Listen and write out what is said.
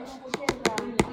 用户这个